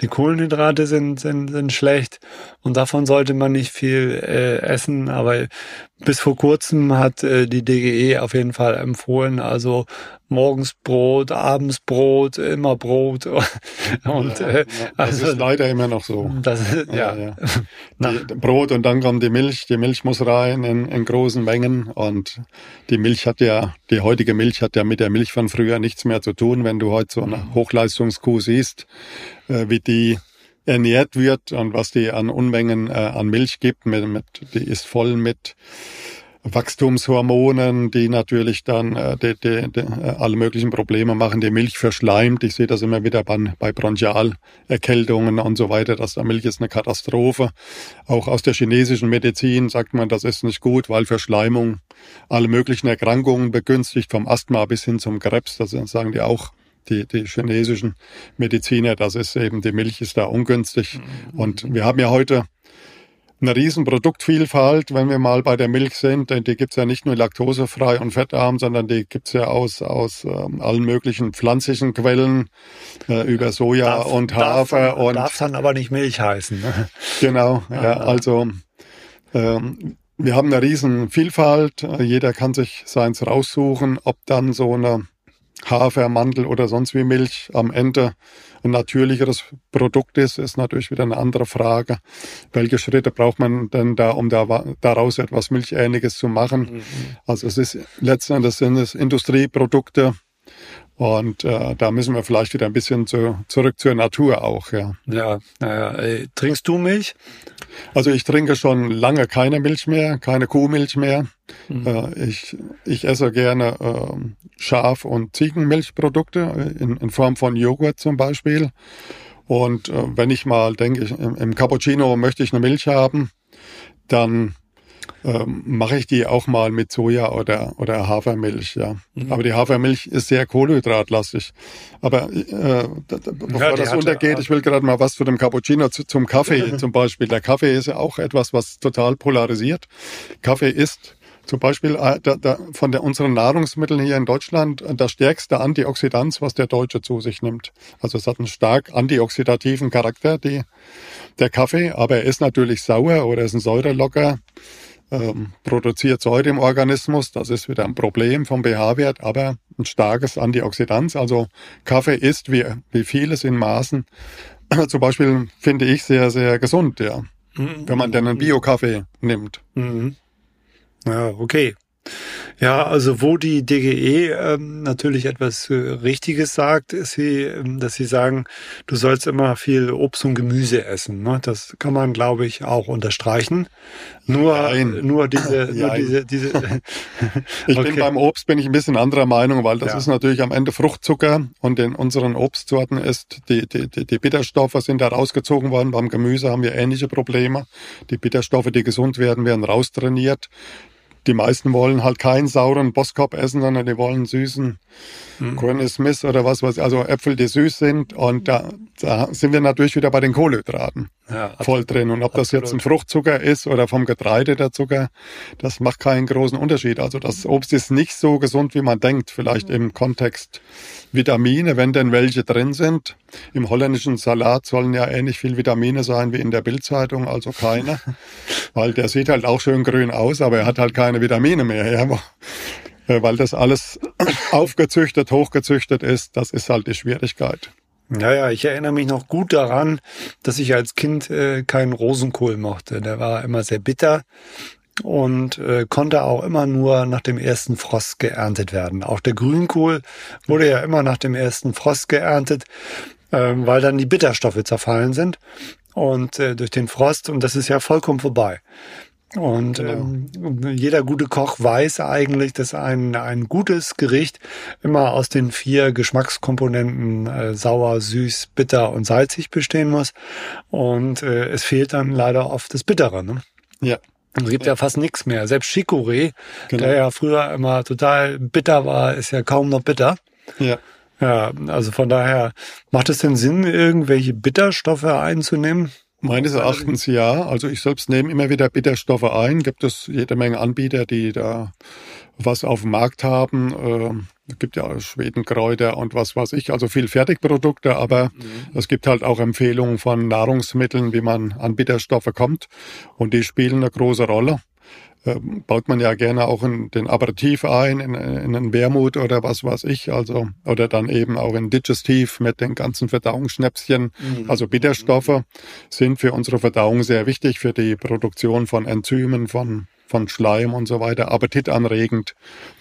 Die Kohlenhydrate sind, sind, sind schlecht und davon sollte man nicht viel äh, essen. Aber bis vor kurzem hat äh, die DGE auf jeden Fall empfohlen, also morgens Brot, abends Brot, immer Brot. Und ja, äh, das also, ist leider immer noch so. Das, ja. ja, ja. Die, Brot und dann kommt die Milch. Die Milch muss rein in, in großen Mengen und die Milch hat ja, die heutige Milch hat ja mit der Milch von früher nichts mehr zu tun. Wenn du heute so eine mhm. Hochleistungskuh siehst, äh, wie die ernährt wird und was die an Unmengen äh, an Milch gibt, mit, mit, die ist voll mit Wachstumshormonen, die natürlich dann äh, die, die, die, äh, alle möglichen Probleme machen. Die Milch verschleimt. Ich sehe das immer wieder bei, bei Bronchialerkältungen und so weiter. dass der Milch ist eine Katastrophe. Auch aus der chinesischen Medizin sagt man, das ist nicht gut, weil Verschleimung alle möglichen Erkrankungen begünstigt, vom Asthma bis hin zum Krebs. Das sagen die auch die, die chinesischen Mediziner. Das ist eben, die Milch ist da ungünstig. Mhm. Und wir haben ja heute eine riesen Produktvielfalt, wenn wir mal bei der Milch sind, denn die gibt's ja nicht nur laktosefrei und fettarm, sondern die gibt's ja aus, aus ähm, allen möglichen pflanzlichen Quellen, äh, über Soja darf, und Hafer. Darf, und darf dann aber nicht Milch heißen. Ne? Genau, ja, ja also ähm, wir haben eine riesen Vielfalt, jeder kann sich seins raussuchen, ob dann so eine Hafer, Mandel oder sonst wie Milch am Ende ein natürlicheres Produkt ist, ist natürlich wieder eine andere Frage. Welche Schritte braucht man denn da, um da, daraus etwas Milchähnliches zu machen? Mhm. Also es ist letzten Endes sind es Industrieprodukte, und äh, da müssen wir vielleicht wieder ein bisschen zu, zurück zur Natur auch. Ja. Ja, naja. Äh, trinkst du Milch? Also ich trinke schon lange keine Milch mehr, keine Kuhmilch mehr. Mhm. Äh, ich, ich esse gerne äh, Schaf- und Ziegenmilchprodukte in, in Form von Joghurt zum Beispiel. Und äh, wenn ich mal denke, im, im Cappuccino möchte ich eine Milch haben, dann ähm, mache ich die auch mal mit Soja oder, oder Hafermilch, ja. Mhm. Aber die Hafermilch ist sehr kohlenhydratlastig. Aber äh, bevor ja, das untergeht, ich will gerade mal was zu dem Cappuccino, zu, zum Kaffee zum Beispiel. Der Kaffee ist ja auch etwas, was total polarisiert. Kaffee ist zum Beispiel äh, da, da, von der, unseren Nahrungsmitteln hier in Deutschland äh, das stärkste Antioxidant, was der Deutsche zu sich nimmt. Also es hat einen stark antioxidativen Charakter, die, der Kaffee, aber er ist natürlich sauer oder ist ein Säurelocker ähm, produziert Säure im Organismus. Das ist wieder ein Problem vom pH-Wert, aber ein starkes Antioxidant. Also Kaffee ist wie, wie vieles in Maßen zum Beispiel finde ich sehr, sehr gesund, ja. Mhm. Wenn man denn einen Bio-Kaffee nimmt. Mhm. Ja, okay. Ja, also wo die DGE ähm, natürlich etwas äh, Richtiges sagt, ist sie, ähm, dass sie sagen, du sollst immer viel Obst und Gemüse essen. Ne? Das kann man, glaube ich, auch unterstreichen. Nur, Nein. nur diese, nur diese, diese. ich okay. bin beim Obst bin ich ein bisschen anderer Meinung, weil das ja. ist natürlich am Ende Fruchtzucker und in unseren Obstsorten ist die, die, die, die Bitterstoffe sind da rausgezogen worden. Beim Gemüse haben wir ähnliche Probleme. Die Bitterstoffe, die gesund werden, werden raustrainiert die meisten wollen halt keinen sauren Boskop essen, sondern die wollen süßen hm. Granny Smith oder was weiß also Äpfel, die süß sind. Und da, da sind wir natürlich wieder bei den Kohlenhydraten ja, voll drin. Und ob absolut. das jetzt ein Fruchtzucker ist oder vom Getreide der Zucker, das macht keinen großen Unterschied. Also das Obst ist nicht so gesund, wie man denkt. Vielleicht mhm. im Kontext Vitamine, wenn denn welche drin sind. Im holländischen Salat sollen ja ähnlich viel Vitamine sein wie in der Bildzeitung, also keine. weil der sieht halt auch schön grün aus, aber er hat halt keine Vitamine mehr. Ja. Äh, weil das alles aufgezüchtet, hochgezüchtet ist. Das ist halt die Schwierigkeit. Ja, ja, ich erinnere mich noch gut daran, dass ich als Kind äh, keinen Rosenkohl mochte. Der war immer sehr bitter und äh, konnte auch immer nur nach dem ersten Frost geerntet werden. Auch der Grünkohl wurde ja immer nach dem ersten Frost geerntet, äh, weil dann die Bitterstoffe zerfallen sind und äh, durch den Frost und das ist ja vollkommen vorbei. Und genau. ähm, jeder gute Koch weiß eigentlich, dass ein, ein gutes Gericht immer aus den vier Geschmackskomponenten äh, sauer, süß, bitter und salzig bestehen muss. Und äh, es fehlt dann leider oft das Bittere. Ne? Ja. Es gibt ja, fast nichts mehr. Selbst Chicorée, genau. der ja früher immer total bitter war, ist ja kaum noch bitter. Ja. Ja, also von daher, macht es denn Sinn, irgendwelche Bitterstoffe einzunehmen? Meines Erachtens ja. Also ich selbst nehme immer wieder Bitterstoffe ein. Gibt es jede Menge Anbieter, die da was auf dem Markt haben. Ähm, es gibt ja Schwedenkräuter und was weiß ich, also viel Fertigprodukte, aber mhm. es gibt halt auch Empfehlungen von Nahrungsmitteln, wie man an Bitterstoffe kommt und die spielen eine große Rolle. Ähm, baut man ja gerne auch in den Aperitif ein, in, in einen Wermut oder was weiß ich, also oder dann eben auch in Digestiv mit den ganzen Verdauungsschnäpschen. Mhm. Also Bitterstoffe sind für unsere Verdauung sehr wichtig, für die Produktion von Enzymen, von von Schleim und so weiter, appetitanregend.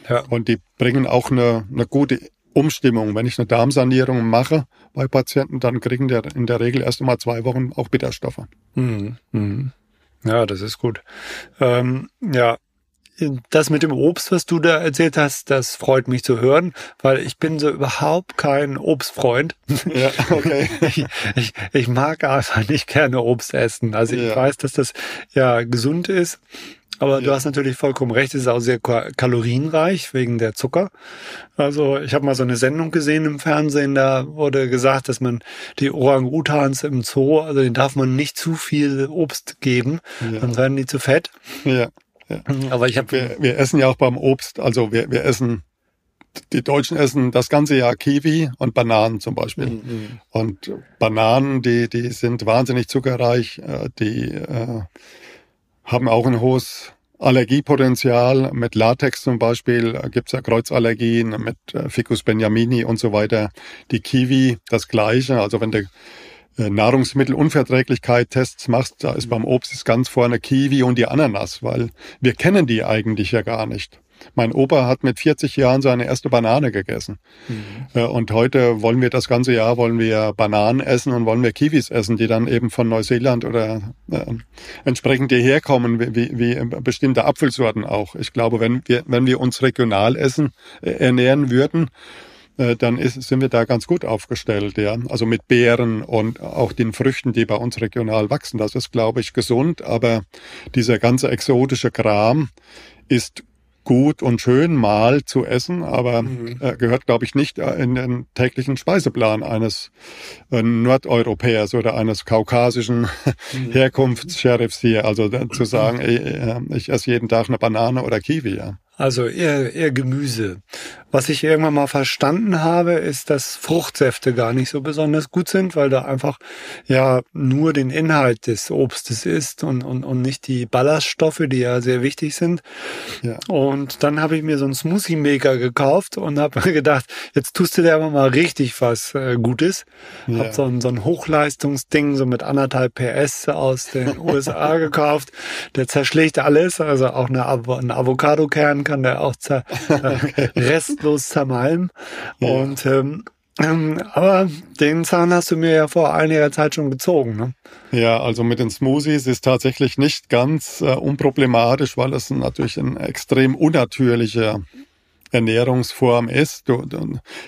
Ja. Und die bringen auch eine, eine gute Umstimmung. Wenn ich eine Darmsanierung mache bei Patienten, dann kriegen die in der Regel erst einmal zwei Wochen auch Bitterstoffe. Mhm. Mhm. Ja, das ist gut. Ähm, ja, das mit dem Obst, was du da erzählt hast, das freut mich zu hören, weil ich bin so überhaupt kein Obstfreund. Ja, okay. ich, ich, ich mag einfach nicht gerne Obst essen. Also ich ja. weiß, dass das ja gesund ist. Aber ja. du hast natürlich vollkommen recht, es ist auch sehr kalorienreich wegen der Zucker. Also ich habe mal so eine Sendung gesehen im Fernsehen, da wurde gesagt, dass man die Orang-Utans im Zoo, also den darf man nicht zu viel Obst geben, ja. dann werden die zu fett. Ja. ja. Aber ich habe wir, wir essen ja auch beim Obst, also wir, wir essen die Deutschen essen das ganze Jahr Kiwi und Bananen zum Beispiel. Mhm. Und Bananen, die, die sind wahnsinnig zuckerreich, äh, die äh, haben auch ein hohes Allergiepotenzial. Mit Latex zum Beispiel gibt's ja Kreuzallergien, mit äh, Ficus benjamini und so weiter. Die Kiwi das gleiche. Also wenn du äh, Nahrungsmittelunverträglichkeit-Tests machst, da ist beim Obst ganz vorne Kiwi und die Ananas, weil wir kennen die eigentlich ja gar nicht. Mein Opa hat mit 40 Jahren seine erste Banane gegessen. Mhm. Äh, und heute wollen wir das ganze Jahr wollen wir Bananen essen und wollen wir Kiwis essen, die dann eben von Neuseeland oder äh, entsprechend hierher kommen, wie, wie bestimmte Apfelsorten auch. Ich glaube, wenn wir, wenn wir uns regional essen, äh, ernähren würden, äh, dann ist, sind wir da ganz gut aufgestellt, ja. Also mit Beeren und auch den Früchten, die bei uns regional wachsen. Das ist, glaube ich, gesund, aber dieser ganze exotische Kram ist gut und schön mal zu essen, aber mhm. äh, gehört, glaube ich, nicht äh, in den täglichen Speiseplan eines äh, Nordeuropäers oder eines kaukasischen mhm. Herkunftsheriffs hier. Also zu sagen, ich, äh, ich esse jeden Tag eine Banane oder Kiwi. Ja. Also eher, eher Gemüse. Was ich irgendwann mal verstanden habe, ist, dass Fruchtsäfte gar nicht so besonders gut sind, weil da einfach ja nur den Inhalt des Obstes ist und, und, und nicht die Ballaststoffe, die ja sehr wichtig sind. Ja. Und dann habe ich mir so einen Smoothie Maker gekauft und habe mir gedacht, jetzt tust du dir aber mal richtig was äh, Gutes. Ja. Hab so ein, so ein Hochleistungsding so mit anderthalb PS aus den USA gekauft. Der zerschlägt alles, also auch eine, ein Avocado-Kern kann der auch zer, okay. restlos zermalmen. Ja. Und ähm, ähm, aber den Zahn hast du mir ja vor einiger Zeit schon gezogen. Ne? Ja, also mit den Smoothies ist tatsächlich nicht ganz äh, unproblematisch, weil es natürlich ein extrem unnatürlicher Ernährungsform ist.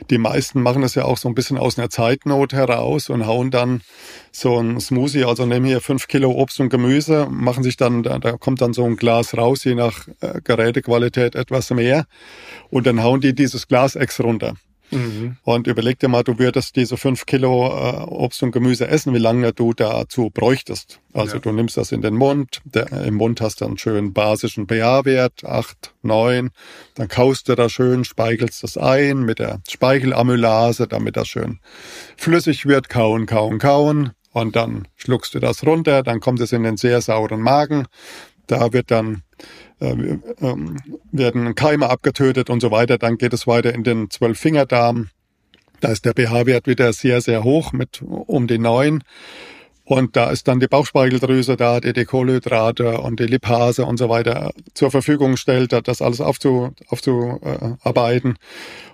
Die meisten machen das ja auch so ein bisschen aus einer Zeitnot heraus und hauen dann so ein Smoothie, also nehmen hier fünf Kilo Obst und Gemüse, machen sich dann, da, kommt dann so ein Glas raus, je nach äh, Gerätequalität etwas mehr und dann hauen die dieses Glas Ex runter. Mhm. Und überleg dir mal, du würdest diese fünf Kilo äh, Obst und Gemüse essen, wie lange du dazu bräuchtest. Also ja. du nimmst das in den Mund, der, im Mund hast du einen schönen basischen pH-Wert, acht, neun, dann kaust du da schön, speichelst das ein mit der Speichelamylase, damit das schön flüssig wird, kauen, kauen, kauen. Und dann schluckst du das runter, dann kommt es in den sehr sauren Magen. Da wird dann äh, ähm, werden Keime abgetötet und so weiter. Dann geht es weiter in den Zwölffingerdarm. Da ist der pH-Wert wieder sehr, sehr hoch mit um die neun. Und da ist dann die Bauchspeicheldrüse da, die die Kohlenhydrate und die Lipase und so weiter zur Verfügung stellt, das alles aufzuarbeiten. Aufzu,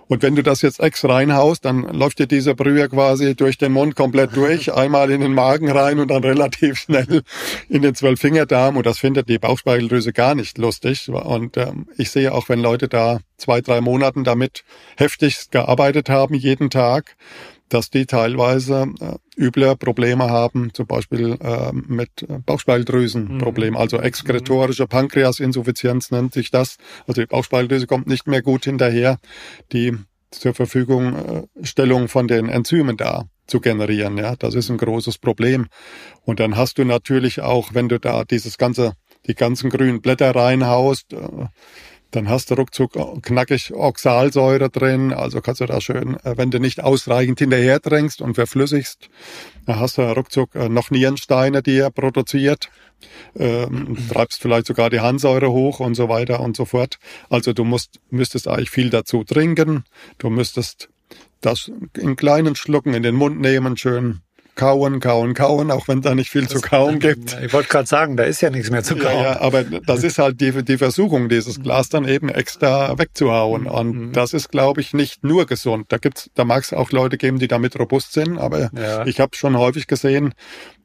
und wenn du das jetzt ex reinhaust, dann läuft dir diese Brühe quasi durch den Mund komplett durch, einmal in den Magen rein und dann relativ schnell in den Zwölffingerdarm. Und das findet die Bauchspeicheldrüse gar nicht lustig. Und ähm, ich sehe auch, wenn Leute da zwei, drei Monaten damit heftig gearbeitet haben, jeden Tag, dass die teilweise äh, üble Probleme haben, zum Beispiel äh, mit Bauchspeicheldrüsenproblemen, mhm. also exkretorische Pankreasinsuffizienz nennt sich das. Also die Bauchspeicheldrüse kommt nicht mehr gut hinterher, die zur Verfügung äh, Stellung von den Enzymen da zu generieren. Ja, das ist ein großes Problem. Und dann hast du natürlich auch, wenn du da dieses ganze, die ganzen grünen Blätter reinhaust, äh, dann hast du ruckzuck knackig Oxalsäure drin, also kannst du da schön, äh, wenn du nicht ausreichend hinterher drängst und verflüssigst, dann hast du ruckzuck äh, noch Nierensteine, die er produziert, ähm, treibst vielleicht sogar die Harnsäure hoch und so weiter und so fort. Also du musst, müsstest eigentlich viel dazu trinken, du müsstest das in kleinen Schlucken in den Mund nehmen, schön kauen, kauen, kauen, auch wenn da nicht viel das, zu kauen gibt. Ich wollte gerade sagen, da ist ja nichts mehr zu kauen. Ja, ja, aber das ist halt die, die Versuchung, dieses Glas dann eben extra wegzuhauen. Und mhm. das ist, glaube ich, nicht nur gesund. Da gibt's, da mag es auch Leute geben, die damit robust sind, aber ja. ich habe schon häufig gesehen,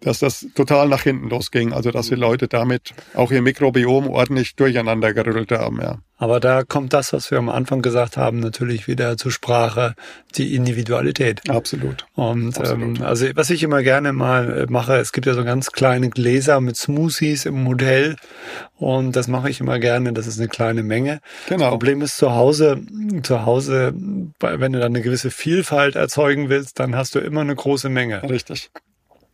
dass das total nach hinten losging. Also dass die Leute damit auch ihr Mikrobiom ordentlich durcheinander gerüllt haben, ja. Aber da kommt das, was wir am Anfang gesagt haben, natürlich wieder zur Sprache, die Individualität. Absolut. Und Absolut. Ähm, also was ich immer gerne mal äh, mache, es gibt ja so ganz kleine Gläser mit Smoothies im Hotel und das mache ich immer gerne, das ist eine kleine Menge. Genau. Das Problem ist zu Hause, zu Hause, wenn du dann eine gewisse Vielfalt erzeugen willst, dann hast du immer eine große Menge. Richtig.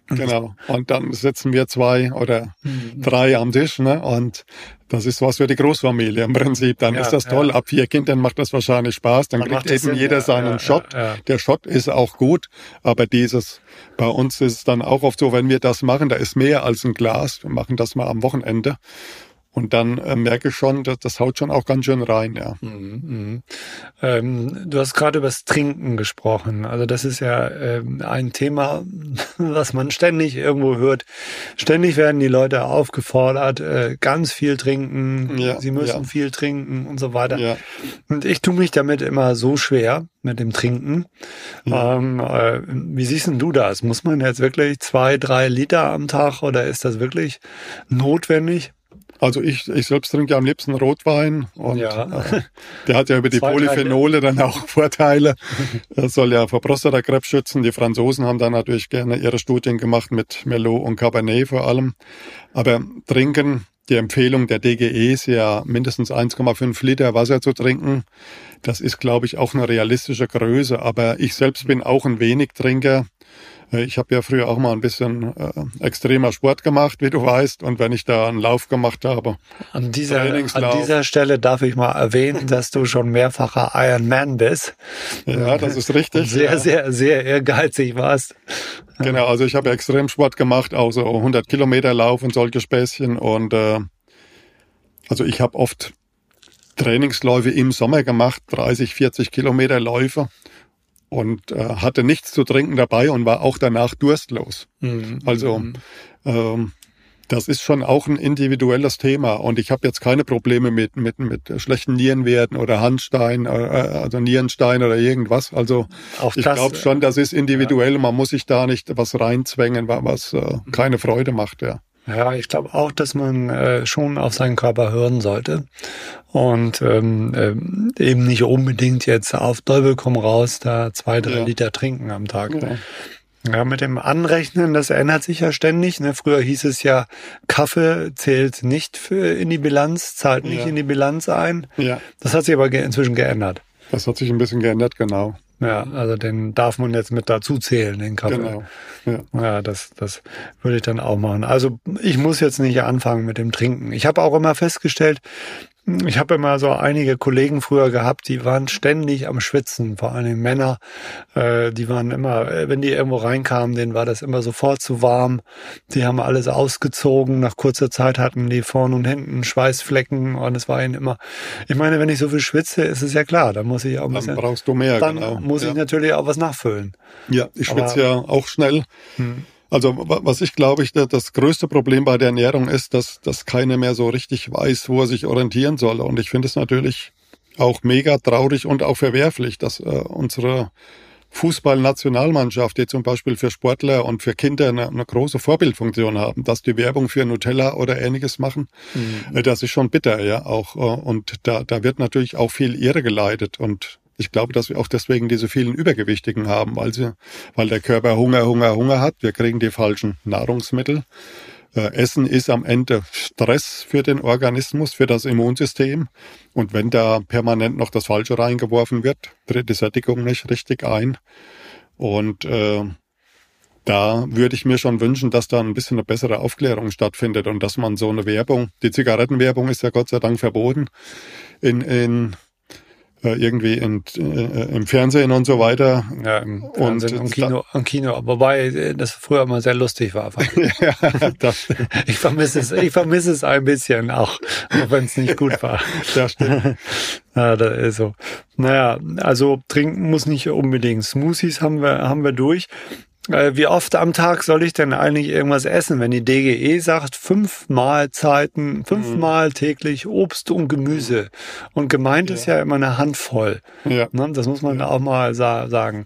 Genau. Und dann sitzen wir zwei oder mhm. drei am Tisch, ne? Und das ist was für die Großfamilie im Prinzip. Dann ja, ist das toll. Ja. Ab vier Kindern macht das wahrscheinlich Spaß. Dann, dann kriegt eben Sinn, jeder ja, seinen Shot. Der Shot ist auch gut. Aber dieses, bei uns ist es dann auch oft so, wenn wir das machen, da ist mehr als ein Glas. Wir machen das mal am Wochenende. Und dann äh, merke ich schon, dass das haut schon auch ganz schön rein, ja. Mhm, mhm. Ähm, du hast gerade über das Trinken gesprochen. Also das ist ja ähm, ein Thema, was man ständig irgendwo hört. Ständig werden die Leute aufgefordert, äh, ganz viel trinken, ja, sie müssen ja. viel trinken und so weiter. Ja. Und ich tue mich damit immer so schwer mit dem Trinken. Ähm, äh, wie siehst denn du das? Muss man jetzt wirklich zwei, drei Liter am Tag oder ist das wirklich notwendig? Also ich, ich selbst trinke am liebsten Rotwein und ja. äh, der hat ja über die Polyphenole dann auch Vorteile. Er soll ja vor Prostatakrebs schützen. Die Franzosen haben da natürlich gerne ihre Studien gemacht mit Merlot und Cabernet vor allem. Aber trinken, die Empfehlung der DGE ist ja mindestens 1,5 Liter Wasser zu trinken. Das ist, glaube ich, auch eine realistische Größe. Aber ich selbst bin auch ein wenig Trinker. Ich habe ja früher auch mal ein bisschen äh, extremer Sport gemacht, wie du weißt. Und wenn ich da einen Lauf gemacht habe, an dieser, an dieser Stelle darf ich mal erwähnen, dass du schon mehrfacher Ironman bist. Ja, das ist richtig. Sehr, sehr, sehr ehrgeizig warst. Genau, also ich habe extrem Sport gemacht, auch so 100 Kilometer Lauf und solche Späßchen. Und äh, also ich habe oft Trainingsläufe im Sommer gemacht, 30, 40 Kilometer Läufe und äh, hatte nichts zu trinken dabei und war auch danach durstlos. Mhm. Also mhm. ähm, das ist schon auch ein individuelles Thema und ich habe jetzt keine Probleme mit mit mit schlechten Nierenwerten oder Handstein, äh, also Nierenstein oder irgendwas. Also auch ich glaube schon, das ist individuell. Ja. Man muss sich da nicht was reinzwängen, was äh, keine Freude macht. Ja. Ja, ich glaube auch, dass man äh, schon auf seinen Körper hören sollte und ähm, äh, eben nicht unbedingt jetzt auf Teufel komm raus da zwei, drei ja. Liter trinken am Tag. Ja. Ja, mit dem Anrechnen, das ändert sich ja ständig. Ne? Früher hieß es ja, Kaffee zählt nicht für in die Bilanz, zahlt nicht ja. in die Bilanz ein. Ja. Das hat sich aber inzwischen geändert. Das hat sich ein bisschen geändert, genau. Ja, also den darf man jetzt mit dazu zählen, den Kaffee. Genau. Ja, ja das, das würde ich dann auch machen. Also ich muss jetzt nicht anfangen mit dem Trinken. Ich habe auch immer festgestellt, ich habe immer so einige Kollegen früher gehabt, die waren ständig am Schwitzen, vor allem Männer. Äh, die waren immer, äh, wenn die irgendwo reinkamen, denen war das immer sofort zu warm. Die haben alles ausgezogen. Nach kurzer Zeit hatten die vorne und hinten Schweißflecken und es war ihnen immer. Ich meine, wenn ich so viel schwitze, ist es ja klar, dann muss ich auch ein bisschen. Dann brauchst du mehr, dann genau. muss ja. ich natürlich auch was nachfüllen. Ja, ich schwitze ja auch schnell. Hm. Also was ich glaube ich, das größte Problem bei der Ernährung ist, dass, dass keiner mehr so richtig weiß, wo er sich orientieren soll. Und ich finde es natürlich auch mega traurig und auch verwerflich, dass äh, unsere Fußballnationalmannschaft, die zum Beispiel für Sportler und für Kinder eine, eine, große Vorbildfunktion haben, dass die Werbung für Nutella oder ähnliches machen, mhm. Äh, das ist schon bitter, ja, auch. Äh, und da, da wird natürlich auch viel Irre geleitet und ich glaube, dass wir auch deswegen diese vielen Übergewichtigen haben, weil, sie, weil der Körper Hunger, Hunger, Hunger hat. Wir kriegen die falschen Nahrungsmittel. Äh, Essen ist am Ende Stress für den Organismus, für das Immunsystem. Und wenn da permanent noch das Falsche reingeworfen wird, tritt die Sättigung nicht richtig ein. Und äh, da würde ich mir schon wünschen, dass da ein bisschen eine bessere Aufklärung stattfindet und dass man so eine Werbung, die Zigarettenwerbung ist ja Gott sei Dank verboten in, in irgendwie in, äh, im Fernsehen und so weiter. Ja, im Fernsehen und, und Kino, und Kino, wobei äh, das früher immer sehr lustig war. ja, das ich vermisse es, ich vermisse es ein bisschen auch, auch wenn es nicht gut war. das stimmt. ja, das ist so. Naja, also trinken muss nicht unbedingt. Smoothies haben wir, haben wir durch. Äh, wie oft am Tag soll ich denn eigentlich irgendwas essen, wenn die DGE sagt, fünf Mahlzeiten, fünfmal mhm. täglich Obst und Gemüse. Und gemeint ja. ist ja immer eine Handvoll. Ja. Ne? Das muss man ja. auch mal sa sagen.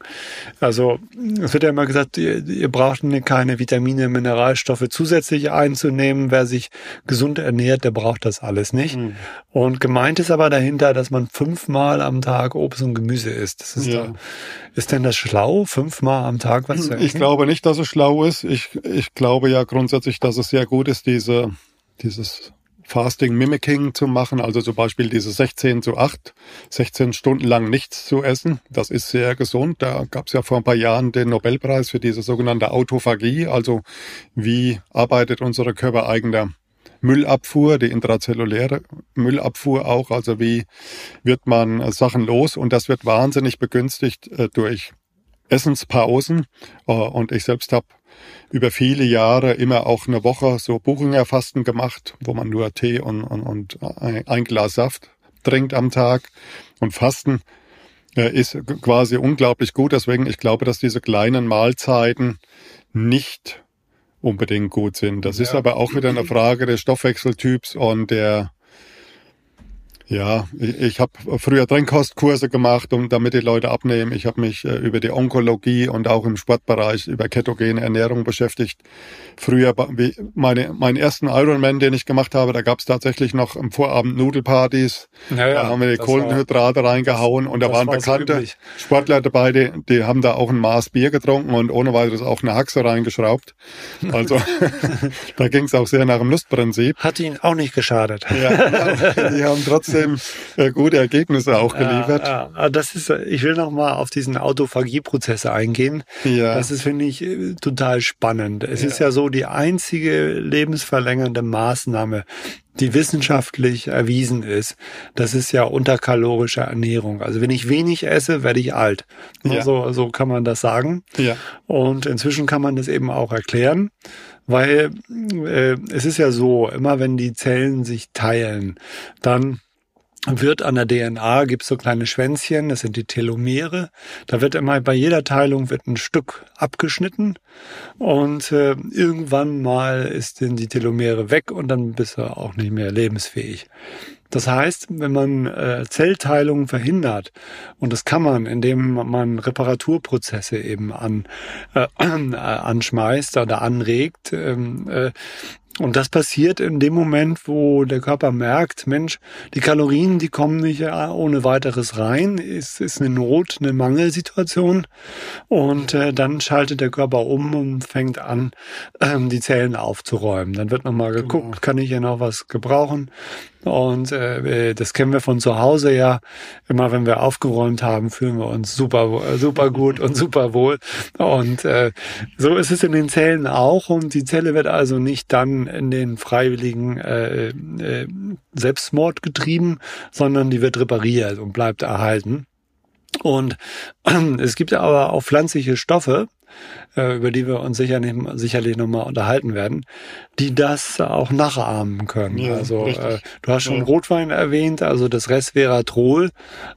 Also es wird ja immer gesagt, ihr, ihr braucht keine Vitamine, Mineralstoffe zusätzlich einzunehmen. Wer sich gesund ernährt, der braucht das alles nicht. Mhm. Und gemeint ist aber dahinter, dass man fünfmal am Tag Obst und Gemüse isst. Das ist, da, ist denn das schlau, fünfmal am Tag was zu essen? Ich glaube nicht, dass es schlau ist. Ich, ich glaube ja grundsätzlich, dass es sehr gut ist, diese, dieses Fasting Mimicking zu machen, also zum Beispiel diese 16 zu 8, 16 Stunden lang nichts zu essen. Das ist sehr gesund. Da gab es ja vor ein paar Jahren den Nobelpreis für diese sogenannte Autophagie, also wie arbeitet unsere körpereigene Müllabfuhr, die intrazelluläre Müllabfuhr auch, also wie wird man Sachen los und das wird wahnsinnig begünstigt äh, durch Essenspausen. Äh, und ich selbst habe über viele Jahre immer auch eine Woche so Buchinger-Fasten gemacht, wo man nur Tee und, und, und ein Glas Saft trinkt am Tag. Und Fasten äh, ist quasi unglaublich gut. Deswegen, ich glaube, dass diese kleinen Mahlzeiten nicht unbedingt gut sind. Das ja. ist aber auch wieder eine Frage des Stoffwechseltyps und der ja, ich, ich habe früher Trinkkostkurse gemacht, um damit die Leute abnehmen. Ich habe mich äh, über die Onkologie und auch im Sportbereich über ketogene Ernährung beschäftigt. Früher, wie meine, meinen ersten Ironman, den ich gemacht habe, da gab es tatsächlich noch im Vorabend Nudelpartys. Ja, ja, da haben wir die Kohlenhydrate war, reingehauen und da waren bekannte so Sportler dabei, die, die haben da auch ein Maß Bier getrunken und ohne weiteres auch eine Haxe reingeschraubt. Also da ging es auch sehr nach dem Lustprinzip. Hat ihnen auch nicht geschadet. Ja, die haben trotzdem trotzdem äh, gute Ergebnisse auch geliefert. Ja, ja. Das ist, ich will noch mal auf diesen Autophagie-Prozess eingehen. Ja. Das ist, finde ich, äh, total spannend. Es ja. ist ja so die einzige lebensverlängernde Maßnahme, die wissenschaftlich erwiesen ist, das ist ja unterkalorische Ernährung. Also wenn ich wenig esse, werde ich alt. Ja. So, so kann man das sagen. Ja. Und inzwischen kann man das eben auch erklären, weil äh, es ist ja so, immer wenn die Zellen sich teilen, dann wird an der DNA, gibt so kleine Schwänzchen, das sind die Telomere. Da wird immer bei jeder Teilung wird ein Stück abgeschnitten und äh, irgendwann mal ist denn die Telomere weg und dann bist du auch nicht mehr lebensfähig. Das heißt, wenn man äh, Zellteilung verhindert, und das kann man, indem man Reparaturprozesse eben an, äh, äh, anschmeißt oder anregt, ähm, äh, Und das passiert in dem Moment, wo der Körper merkt, Mensch, die Kalorien, die kommen nicht äh, ohne weiteres rein. Es ist eine Not, eine Mangelsituation. Und äh, dann schaltet der Körper um und fängt an, ähm, die Zellen aufzuräumen. Dann wird nochmal geguckt, genau. kann ich hier noch was gebrauchen? Und äh, das kennen wir von zu Hause ja. Immer wenn wir aufgeräumt haben, fühlen wir uns super, super gut und super wohl. Und äh, so ist es in den Zellen auch. Und die Zelle wird also nicht dann in den freiwilligen äh, äh, Selbstmord getrieben, sondern die wird repariert und bleibt erhalten. Und äh, es gibt aber auch pflanzliche Stoffe, äh, über die wir uns sicherlich, sicherlich nochmal unterhalten werden, die das auch nachahmen können. Ja, also äh, du hast schon ja. Rotwein erwähnt, also das Resveratrol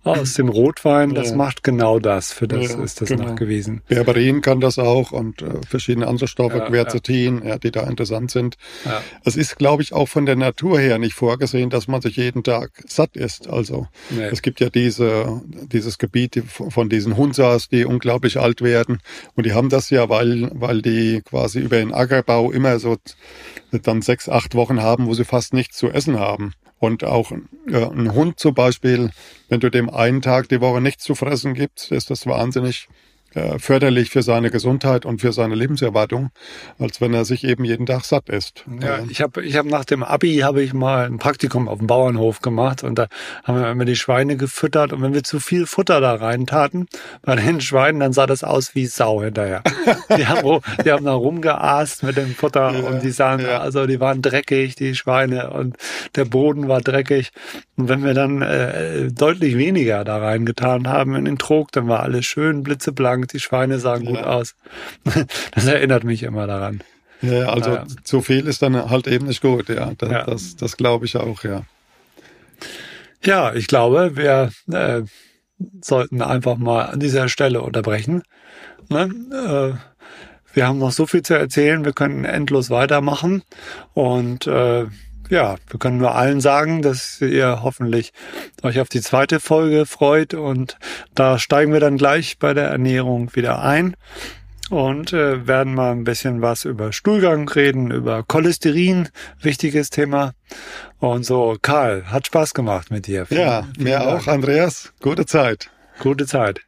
aus dem Rotwein, das ja. macht genau das. Für das ist das genau. nachgewiesen. Berberin kann das auch und äh, verschiedene andere Stoffe, Quercetin, ja. die da interessant sind. Es ist, glaube ich, auch von der Natur her nicht vorgesehen, dass man sich jeden Tag satt isst. Also nee. es gibt ja diese, dieses Gebiet von diesen Hunsas, die unglaublich alt werden und die haben das ja weil, weil die quasi über den Ackerbau immer so dann sechs, acht Wochen haben, wo sie fast nichts zu essen haben. Und auch äh, ein Hund zum Beispiel, wenn du dem einen Tag die Woche nichts zu fressen gibst, ist das wahnsinnig äh, förderlich für seine Gesundheit und für seine Lebenserwartung, als wenn er sich eben jeden Tag satt isst. Ja, ich habe ich hab nach dem Abi habe ich mal ein Praktikum auf dem Bauernhof gemacht und da haben wir immer die Schweine gefüttert und wenn wir zu viel Futter da reintaten bei den Schweinen, dann sah das aus wie Sau hinterher. die, haben, die haben da rumgeaßt mit dem Futter ja, und die sahen, ja. also die waren dreckig, die Schweine und der Boden war dreckig. Und wenn wir dann äh, deutlich weniger da reingetan haben in den Trog, dann war alles schön blitzeblank die Schweine sahen ja. gut aus. Das erinnert mich immer daran. Ja, also ja. zu viel ist dann halt eben nicht gut, ja. Das, ja. das, das glaube ich auch, ja. Ja, ich glaube, wir äh, sollten einfach mal an dieser Stelle unterbrechen. Ne? Äh, wir haben noch so viel zu erzählen, wir können endlos weitermachen. Und äh, ja, wir können nur allen sagen, dass ihr hoffentlich euch auf die zweite Folge freut und da steigen wir dann gleich bei der Ernährung wieder ein und äh, werden mal ein bisschen was über Stuhlgang reden, über Cholesterin, wichtiges Thema. Und so, Karl, hat Spaß gemacht mit dir. Vielen, ja, mir auch, Andreas. Gute Zeit. Gute Zeit.